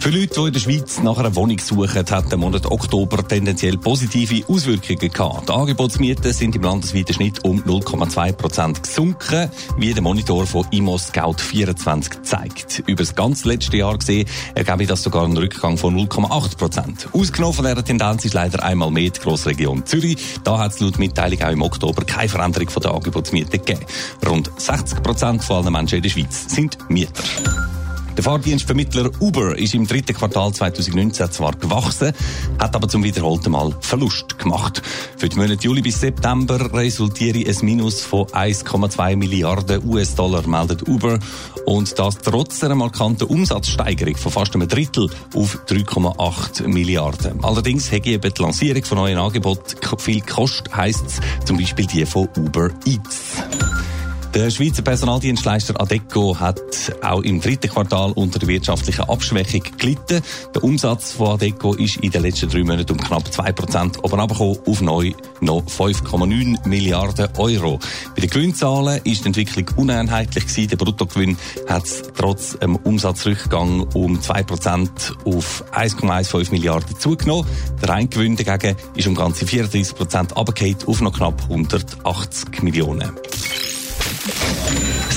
Für Leute, die in der Schweiz nach einer Wohnung suchen, hat der Monat Oktober tendenziell positive Auswirkungen gehabt. Die Angebotsmieten sind im landesweiten Schnitt um 0,2 Prozent gesunken, wie der Monitor von Immo Scout 24 zeigt. Über das ganze letzte Jahr gesehen ergebe das sogar einen Rückgang von 0,8 Prozent. Ausgenommen von dieser Tendenz ist leider einmal mehr die Grossregion Zürich. Da hat es laut Mitteilung auch im Oktober keine Veränderung von der Angebotsmiete gegeben. Rund 60 Prozent von allen Menschen in der Schweiz sind Mieter. Der Fahrdienstvermittler Uber ist im dritten Quartal 2019 zwar gewachsen, hat aber zum wiederholten Mal Verlust gemacht. Für die Monate Juli bis September resultiere ein Minus von 1,2 Milliarden US-Dollar, meldet Uber. Und das trotz einer markanten Umsatzsteigerung von fast einem Drittel auf 3,8 Milliarden. Allerdings hätte eben die Lancierung von neuen Angeboten viel gekostet, heisst es zum Beispiel die von Uber Eats. Der Schweizer Personaldienstleister Adeco hat auch im dritten Quartal unter der wirtschaftlichen Abschwächung gelitten. Der Umsatz von Adeco ist in den letzten drei Monaten um knapp 2% oben abgekommen auf neu noch 5,9 Milliarden Euro. Bei den Gewinnzahlen ist die Entwicklung uneinheitlich gewesen. Der Bruttogewinn hat trotz einem Umsatzrückgang um 2% auf 1,15 Milliarden zugenommen. Der Reingewinn dagegen ist um ganze 34% abgefallen auf noch knapp 180 Millionen.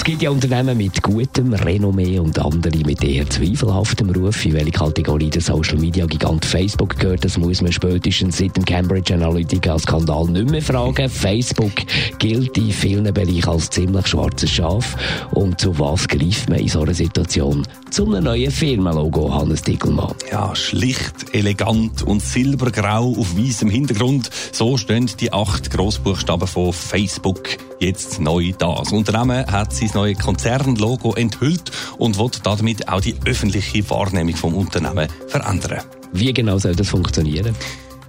Es gibt ja Unternehmen mit gutem Renommee und andere mit eher zweifelhaftem Ruf. In welche Kategorie der Social Media Gigant Facebook gehört, das muss man spätestens seit dem Cambridge Analytica-Skandal nicht mehr fragen. Facebook gilt in vielen Bereichen als ziemlich schwarzes Schaf. Und zu was greift man in so einer Situation? Zu einem neuen Firmenlogo, Hannes Dickelmann. Ja, schlicht, elegant und silbergrau auf weißem Hintergrund. So stehen die acht Großbuchstaben von Facebook jetzt neu da. Das Unternehmen hat sein neues Konzernlogo enthüllt und will damit auch die öffentliche Wahrnehmung vom Unternehmen verändern. Wie genau soll das funktionieren?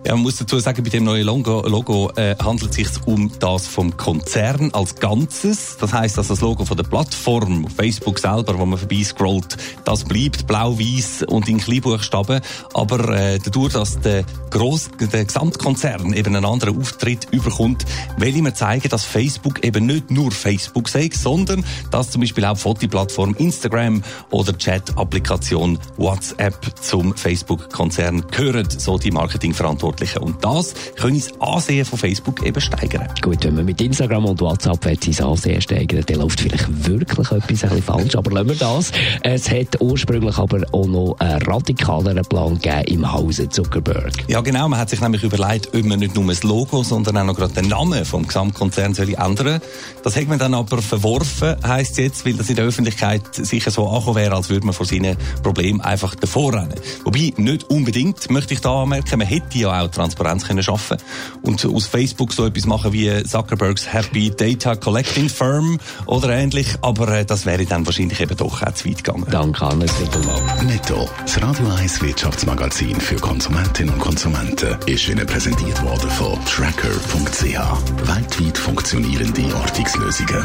Ja, man muss dazu sagen, bei dem neuen Logo, Logo äh, handelt es sich um das vom Konzern als Ganzes. Das heißt, dass das Logo von der Plattform Facebook selber, wo man vorbei scrollt, das bleibt blau-weiß und in Kleinbuchstaben. Aber äh, dadurch, dass der, Gross, der Gesamtkonzern eben einen anderen Auftritt überkommt, will ich mir zeigen, dass Facebook eben nicht nur Facebook sei, sondern dass zum Beispiel auch Fotoplattform Instagram oder Chat-Applikation WhatsApp zum Facebook-Konzern gehören, so die Marketingverantwortlichen Verantwortlichen. Und das können das Ansehen von Facebook eben steigern. Gut, wenn man mit Instagram und WhatsApp sein Ansehen steigern dann läuft vielleicht wirklich etwas ein falsch. Aber lassen wir das. Es hat ursprünglich aber auch noch einen radikaleren Plan gegeben im Hause Zuckerberg. Ja, genau. Man hat sich nämlich überlegt, ob man nicht nur das Logo, sondern auch noch gerade den Namen vom Gesamtkonzern soll ändern Das hat man dann aber verworfen, heisst jetzt, weil das in der Öffentlichkeit sicher so angekommen wäre, als würde man vor seinen Problemen einfach davor rennen. Wobei, nicht unbedingt, möchte ich da anmerken, man hätte ja auch auch Transparenz können schaffen und aus Facebook so etwas machen wie Zuckerbergs Happy Data Collecting Firm oder ähnlich, aber äh, das wäre dann wahrscheinlich eben doch auch zu weit gegangen. Danke, Hannes Netto, das Radio 1 Wirtschaftsmagazin für Konsumentinnen und Konsumenten ist Ihnen präsentiert worden von Tracker.ch. Weltweit funktionierende Ortungslösungen.